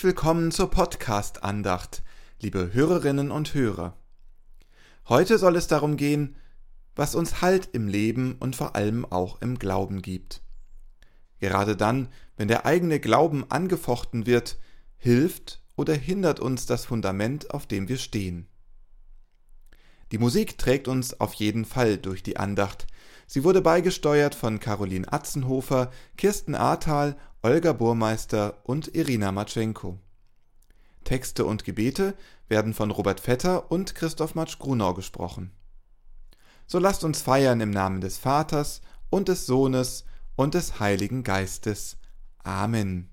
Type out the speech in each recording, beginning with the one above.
Herzlich willkommen zur Podcast-Andacht, liebe Hörerinnen und Hörer. Heute soll es darum gehen, was uns Halt im Leben und vor allem auch im Glauben gibt. Gerade dann, wenn der eigene Glauben angefochten wird, hilft oder hindert uns das Fundament, auf dem wir stehen. Die Musik trägt uns auf jeden Fall durch die Andacht. Sie wurde beigesteuert von Caroline Atzenhofer, Kirsten Ahrtal, Olga Burmeister und Irina Matschenko. Texte und Gebete werden von Robert Vetter und Christoph Matsch-Grunau gesprochen. So lasst uns feiern im Namen des Vaters und des Sohnes und des Heiligen Geistes. Amen.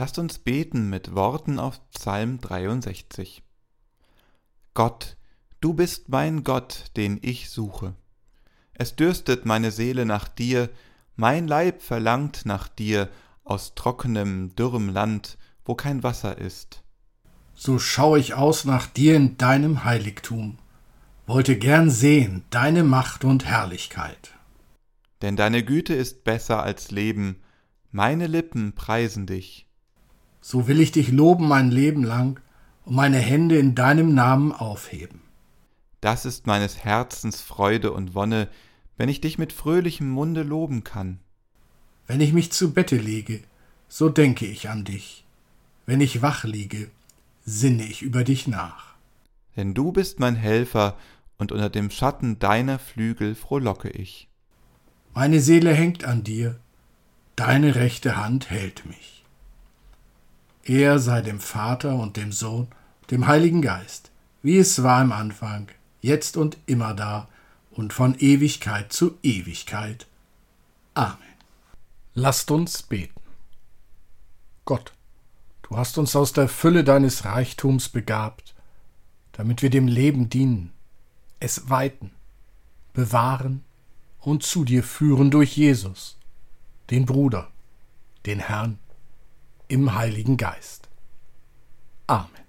Lasst uns beten mit Worten auf Psalm 63. Gott, du bist mein Gott, den ich suche. Es dürstet meine Seele nach dir, mein Leib verlangt nach dir aus trockenem, dürrem Land, wo kein Wasser ist. So schau ich aus nach dir in deinem Heiligtum, wollte gern sehen deine Macht und Herrlichkeit. Denn deine Güte ist besser als Leben, meine Lippen preisen dich so will ich dich loben mein Leben lang und meine Hände in deinem Namen aufheben. Das ist meines Herzens Freude und Wonne, wenn ich dich mit fröhlichem Munde loben kann. Wenn ich mich zu Bette lege, so denke ich an dich. Wenn ich wach liege, sinne ich über dich nach. Denn du bist mein Helfer, und unter dem Schatten deiner Flügel frohlocke ich. Meine Seele hängt an dir, deine rechte Hand hält mich. Er sei dem Vater und dem Sohn, dem Heiligen Geist, wie es war im Anfang, jetzt und immer da und von Ewigkeit zu Ewigkeit. Amen. Lasst uns beten. Gott, du hast uns aus der Fülle deines Reichtums begabt, damit wir dem Leben dienen, es weiten, bewahren und zu dir führen durch Jesus, den Bruder, den Herrn, im Heiligen Geist. Amen.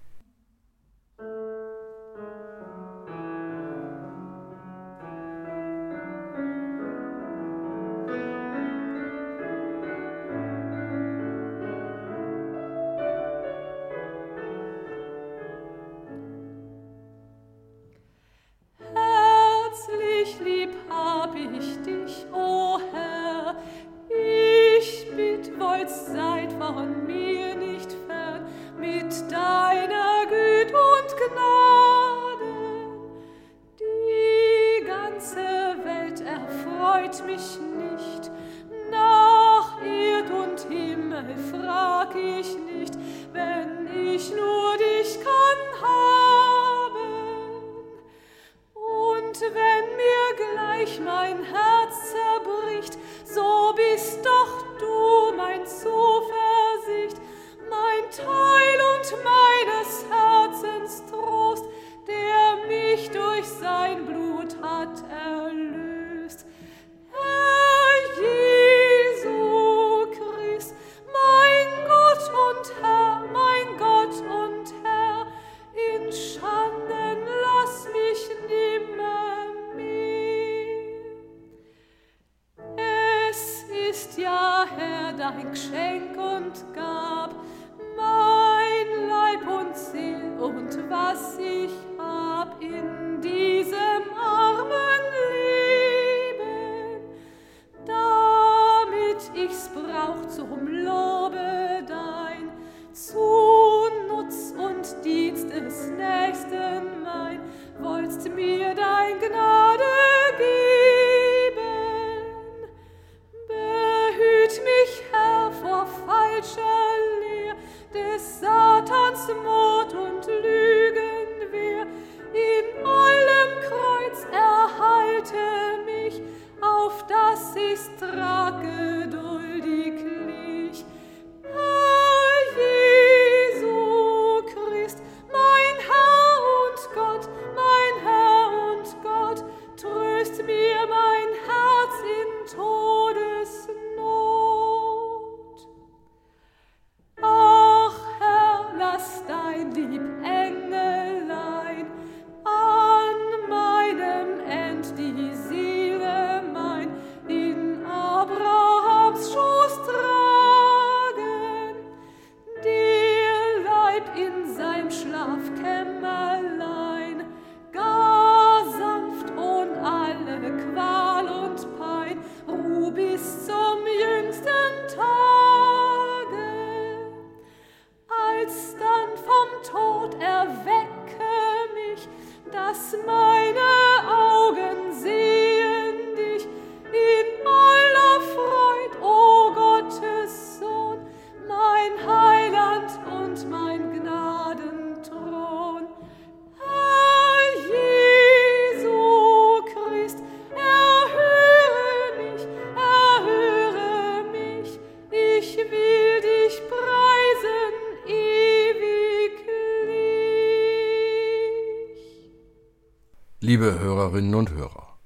Hörerinnen und Hörer,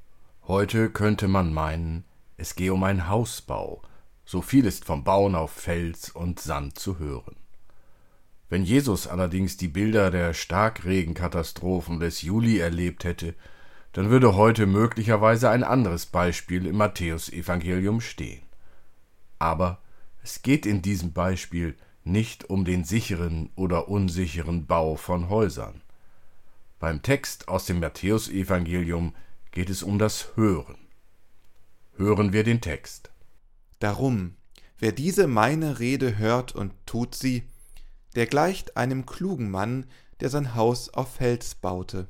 heute könnte man meinen, es gehe um einen Hausbau, so viel ist vom Bauen auf Fels und Sand zu hören. Wenn Jesus allerdings die Bilder der Starkregenkatastrophen des Juli erlebt hätte, dann würde heute möglicherweise ein anderes Beispiel im Matthäusevangelium stehen. Aber es geht in diesem Beispiel nicht um den sicheren oder unsicheren Bau von Häusern. Beim Text aus dem Matthäusevangelium geht es um das Hören. Hören wir den Text. Darum, wer diese meine Rede hört und tut sie, der gleicht einem klugen Mann, der sein Haus auf Fels baute.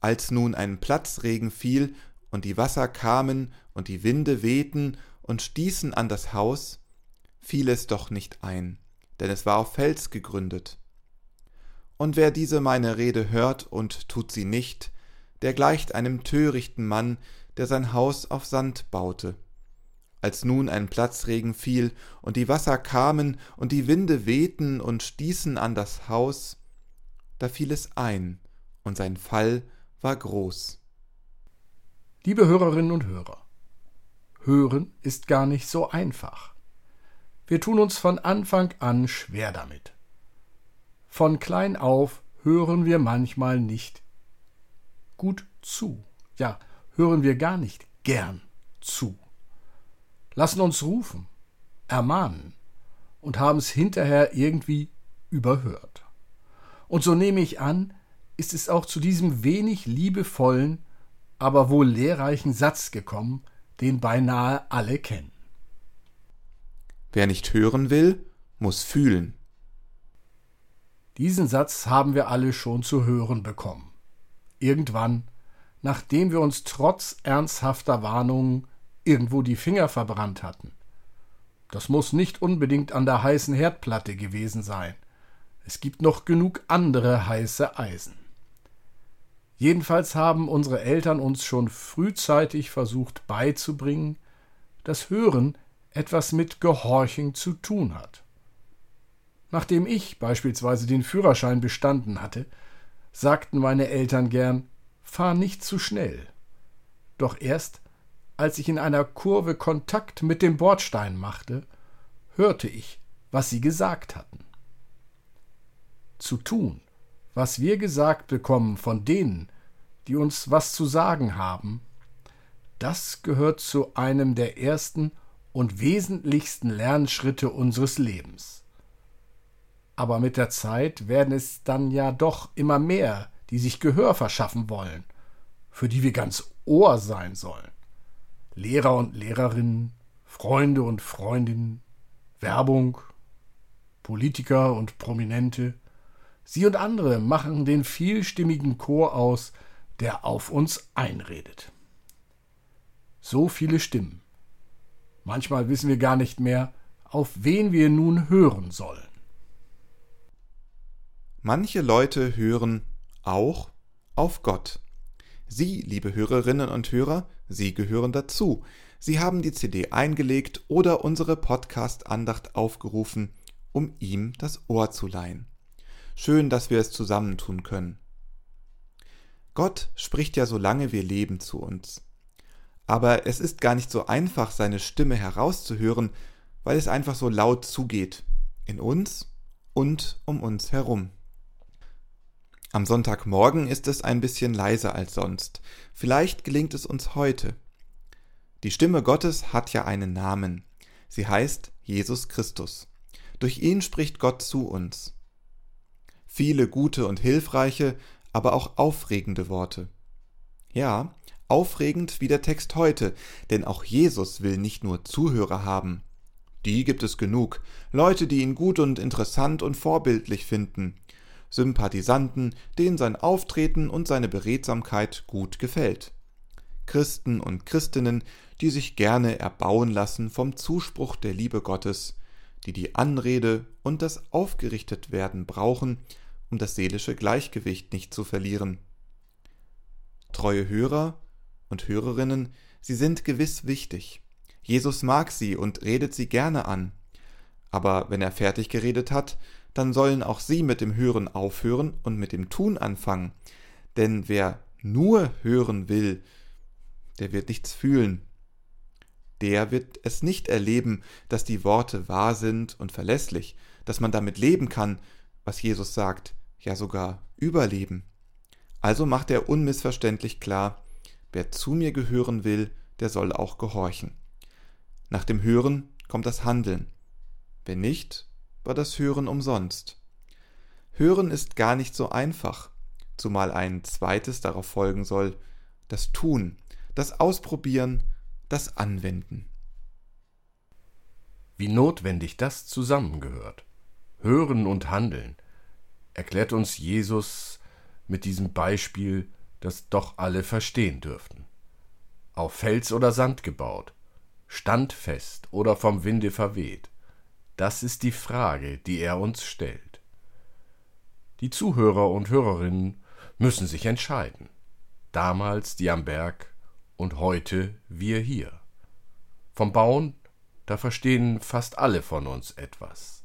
Als nun ein Platzregen fiel und die Wasser kamen und die Winde wehten und stießen an das Haus, fiel es doch nicht ein, denn es war auf Fels gegründet. Und wer diese meine Rede hört und tut sie nicht, der gleicht einem törichten Mann, der sein Haus auf Sand baute. Als nun ein Platzregen fiel und die Wasser kamen und die Winde wehten und stießen an das Haus, da fiel es ein, und sein Fall war groß. Liebe Hörerinnen und Hörer, Hören ist gar nicht so einfach. Wir tun uns von Anfang an schwer damit. Von klein auf hören wir manchmal nicht gut zu. Ja, hören wir gar nicht gern zu. Lassen uns rufen, ermahnen und haben es hinterher irgendwie überhört. Und so nehme ich an, ist es auch zu diesem wenig liebevollen, aber wohl lehrreichen Satz gekommen, den beinahe alle kennen. Wer nicht hören will, muss fühlen. Diesen Satz haben wir alle schon zu hören bekommen. Irgendwann, nachdem wir uns trotz ernsthafter Warnungen irgendwo die Finger verbrannt hatten. Das muss nicht unbedingt an der heißen Herdplatte gewesen sein. Es gibt noch genug andere heiße Eisen. Jedenfalls haben unsere Eltern uns schon frühzeitig versucht beizubringen, dass Hören etwas mit Gehorchen zu tun hat. Nachdem ich beispielsweise den Führerschein bestanden hatte, sagten meine Eltern gern, fahr nicht zu schnell. Doch erst, als ich in einer Kurve Kontakt mit dem Bordstein machte, hörte ich, was sie gesagt hatten. Zu tun, was wir gesagt bekommen von denen, die uns was zu sagen haben, das gehört zu einem der ersten und wesentlichsten Lernschritte unseres Lebens. Aber mit der Zeit werden es dann ja doch immer mehr, die sich Gehör verschaffen wollen, für die wir ganz Ohr sein sollen. Lehrer und Lehrerinnen, Freunde und Freundinnen, Werbung, Politiker und Prominente, sie und andere machen den vielstimmigen Chor aus, der auf uns einredet. So viele Stimmen. Manchmal wissen wir gar nicht mehr, auf wen wir nun hören sollen. Manche Leute hören auch auf Gott. Sie, liebe Hörerinnen und Hörer, Sie gehören dazu. Sie haben die CD eingelegt oder unsere Podcast-Andacht aufgerufen, um ihm das Ohr zu leihen. Schön, dass wir es zusammentun können. Gott spricht ja solange wir leben zu uns. Aber es ist gar nicht so einfach, seine Stimme herauszuhören, weil es einfach so laut zugeht, in uns und um uns herum. Am Sonntagmorgen ist es ein bisschen leiser als sonst. Vielleicht gelingt es uns heute. Die Stimme Gottes hat ja einen Namen. Sie heißt Jesus Christus. Durch ihn spricht Gott zu uns. Viele gute und hilfreiche, aber auch aufregende Worte. Ja, aufregend wie der Text heute, denn auch Jesus will nicht nur Zuhörer haben. Die gibt es genug, Leute, die ihn gut und interessant und vorbildlich finden, Sympathisanten, denen sein Auftreten und seine Beredsamkeit gut gefällt. Christen und Christinnen, die sich gerne erbauen lassen vom Zuspruch der Liebe Gottes, die die Anrede und das Aufgerichtetwerden brauchen, um das seelische Gleichgewicht nicht zu verlieren. Treue Hörer und Hörerinnen, sie sind gewiss wichtig. Jesus mag sie und redet sie gerne an. Aber wenn er fertig geredet hat, dann sollen auch sie mit dem Hören aufhören und mit dem Tun anfangen. Denn wer nur hören will, der wird nichts fühlen. Der wird es nicht erleben, dass die Worte wahr sind und verlässlich, dass man damit leben kann, was Jesus sagt ja sogar überleben. Also macht er unmissverständlich klar, wer zu mir gehören will, der soll auch gehorchen. Nach dem Hören kommt das Handeln. Wenn nicht, war das Hören umsonst. Hören ist gar nicht so einfach, zumal ein zweites darauf folgen soll, das Tun, das Ausprobieren, das Anwenden. Wie notwendig das zusammengehört. Hören und Handeln, erklärt uns Jesus mit diesem Beispiel, das doch alle verstehen dürften. Auf Fels oder Sand gebaut, standfest oder vom Winde verweht, das ist die Frage, die er uns stellt. Die Zuhörer und Hörerinnen müssen sich entscheiden. Damals die am Berg und heute wir hier. Vom Bauen, da verstehen fast alle von uns etwas.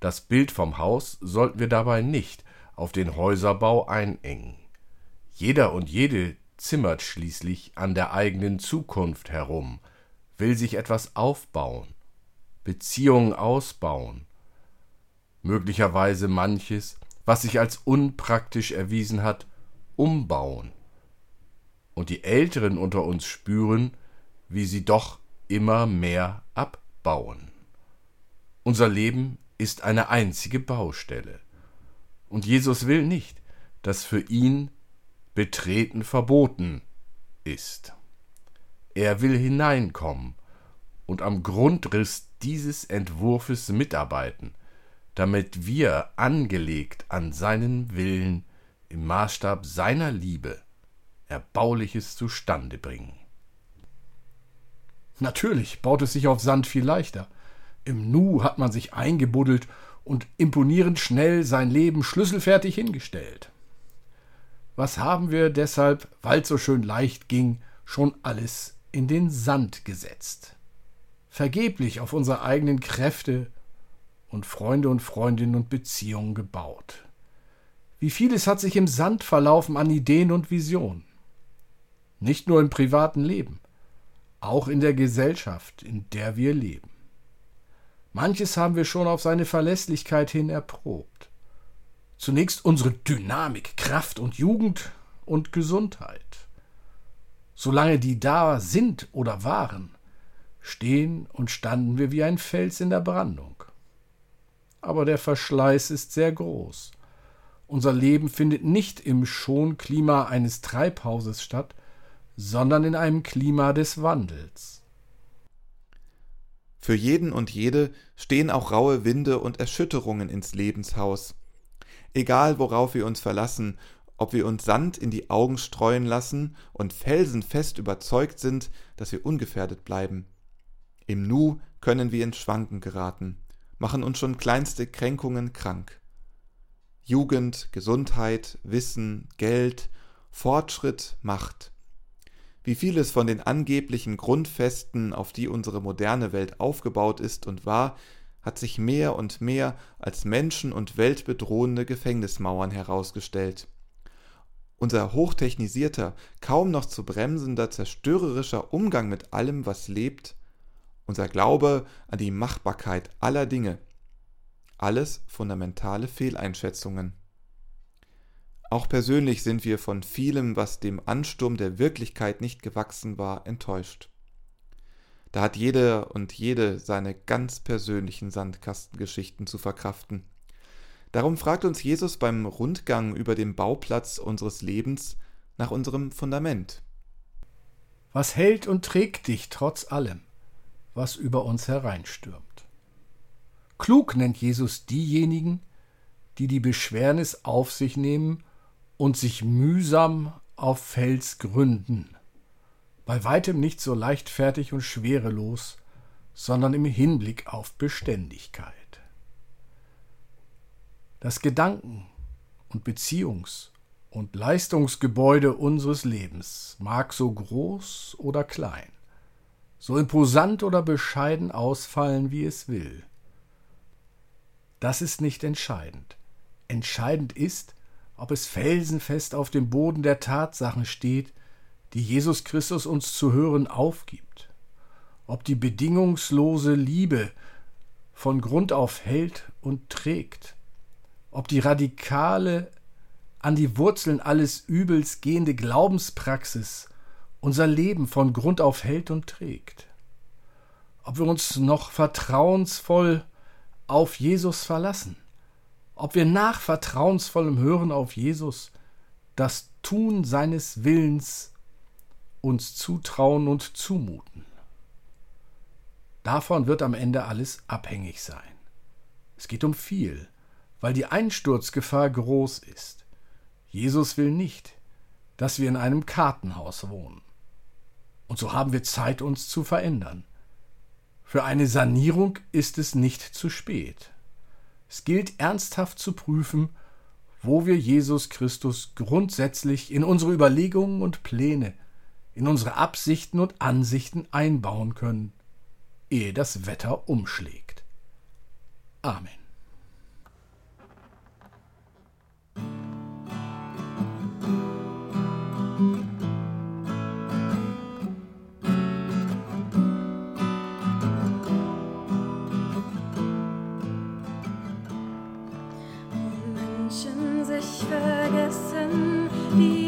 Das Bild vom Haus sollten wir dabei nicht auf den Häuserbau einengen. Jeder und jede zimmert schließlich an der eigenen Zukunft herum, will sich etwas aufbauen, Beziehungen ausbauen, möglicherweise manches, was sich als unpraktisch erwiesen hat, umbauen. Und die Älteren unter uns spüren, wie sie doch immer mehr abbauen. Unser Leben ist eine einzige Baustelle. Und Jesus will nicht, dass für ihn Betreten verboten ist. Er will hineinkommen und am Grundriss dieses Entwurfes mitarbeiten, damit wir, angelegt an seinen Willen, im Maßstab seiner Liebe, Erbauliches zustande bringen. Natürlich baut es sich auf Sand viel leichter. Im Nu hat man sich eingebuddelt und imponierend schnell sein Leben schlüsselfertig hingestellt. Was haben wir deshalb, weil's so schön leicht ging, schon alles in den Sand gesetzt? Vergeblich auf unsere eigenen Kräfte und Freunde und Freundinnen und Beziehungen gebaut. Wie vieles hat sich im Sand verlaufen an Ideen und Visionen. Nicht nur im privaten Leben, auch in der Gesellschaft, in der wir leben. Manches haben wir schon auf seine Verlässlichkeit hin erprobt. Zunächst unsere Dynamik, Kraft und Jugend und Gesundheit. Solange die da sind oder waren, stehen und standen wir wie ein Fels in der Brandung. Aber der Verschleiß ist sehr groß. Unser Leben findet nicht im Schonklima eines Treibhauses statt, sondern in einem Klima des Wandels. Für jeden und jede stehen auch raue Winde und Erschütterungen ins Lebenshaus. Egal worauf wir uns verlassen, ob wir uns Sand in die Augen streuen lassen und felsenfest überzeugt sind, dass wir ungefährdet bleiben. Im Nu können wir ins Schwanken geraten, machen uns schon kleinste Kränkungen krank. Jugend, Gesundheit, Wissen, Geld, Fortschritt, Macht wie vieles von den angeblichen Grundfesten, auf die unsere moderne Welt aufgebaut ist und war, hat sich mehr und mehr als menschen- und weltbedrohende Gefängnismauern herausgestellt. Unser hochtechnisierter, kaum noch zu bremsender, zerstörerischer Umgang mit allem, was lebt, unser Glaube an die Machbarkeit aller Dinge, alles fundamentale Fehleinschätzungen. Auch persönlich sind wir von vielem, was dem Ansturm der Wirklichkeit nicht gewachsen war, enttäuscht. Da hat jeder und jede seine ganz persönlichen Sandkastengeschichten zu verkraften. Darum fragt uns Jesus beim Rundgang über den Bauplatz unseres Lebens nach unserem Fundament. Was hält und trägt dich trotz allem, was über uns hereinstürmt? Klug nennt Jesus diejenigen, die die Beschwernis auf sich nehmen und sich mühsam auf Fels gründen, bei weitem nicht so leichtfertig und schwerelos, sondern im Hinblick auf Beständigkeit. Das Gedanken- und Beziehungs- und Leistungsgebäude unseres Lebens mag so groß oder klein, so imposant oder bescheiden ausfallen, wie es will. Das ist nicht entscheidend. Entscheidend ist, ob es felsenfest auf dem Boden der Tatsachen steht, die Jesus Christus uns zu hören aufgibt, ob die bedingungslose Liebe von Grund auf hält und trägt, ob die radikale, an die Wurzeln alles Übels gehende Glaubenspraxis unser Leben von Grund auf hält und trägt, ob wir uns noch vertrauensvoll auf Jesus verlassen, ob wir nach vertrauensvollem Hören auf Jesus das Tun seines Willens uns zutrauen und zumuten. Davon wird am Ende alles abhängig sein. Es geht um viel, weil die Einsturzgefahr groß ist. Jesus will nicht, dass wir in einem Kartenhaus wohnen. Und so haben wir Zeit, uns zu verändern. Für eine Sanierung ist es nicht zu spät. Es gilt ernsthaft zu prüfen, wo wir Jesus Christus grundsätzlich in unsere Überlegungen und Pläne, in unsere Absichten und Ansichten einbauen können, ehe das Wetter umschlägt. Amen. vergessen, die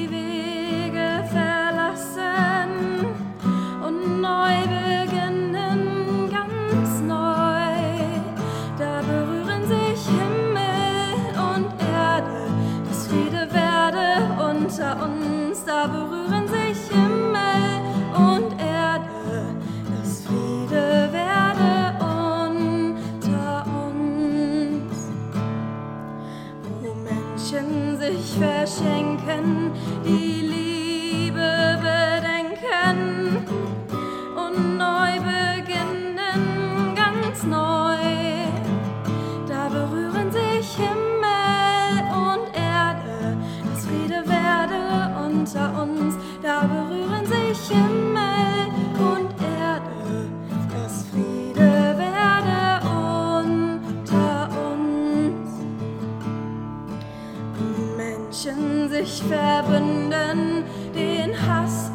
Menschen sich verbünden, den Hass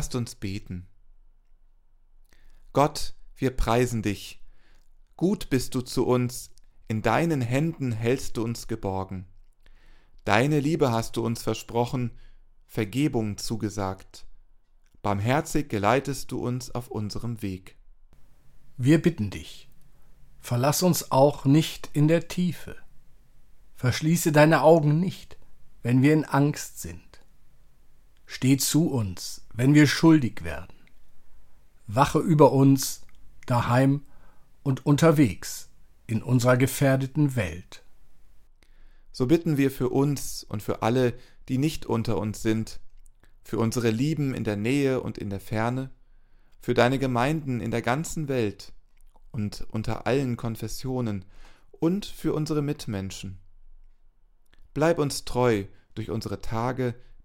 Lasst uns beten. Gott, wir preisen dich. Gut bist du zu uns, in deinen Händen hältst du uns geborgen. Deine Liebe hast du uns versprochen, Vergebung zugesagt. Barmherzig geleitest du uns auf unserem Weg. Wir bitten dich, verlass uns auch nicht in der Tiefe. Verschließe deine Augen nicht, wenn wir in Angst sind. Steh zu uns, wenn wir schuldig werden. Wache über uns, daheim und unterwegs in unserer gefährdeten Welt. So bitten wir für uns und für alle, die nicht unter uns sind, für unsere Lieben in der Nähe und in der Ferne, für deine Gemeinden in der ganzen Welt und unter allen Konfessionen und für unsere Mitmenschen. Bleib uns treu durch unsere Tage,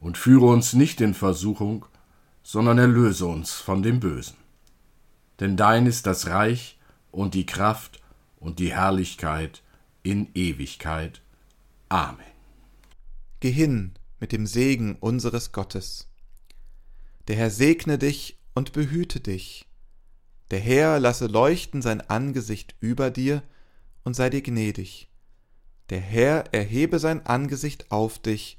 und führe uns nicht in Versuchung, sondern erlöse uns von dem Bösen. Denn dein ist das Reich und die Kraft und die Herrlichkeit in Ewigkeit. Amen. Geh hin mit dem Segen unseres Gottes. Der Herr segne dich und behüte dich. Der Herr lasse leuchten sein Angesicht über dir und sei dir gnädig. Der Herr erhebe sein Angesicht auf dich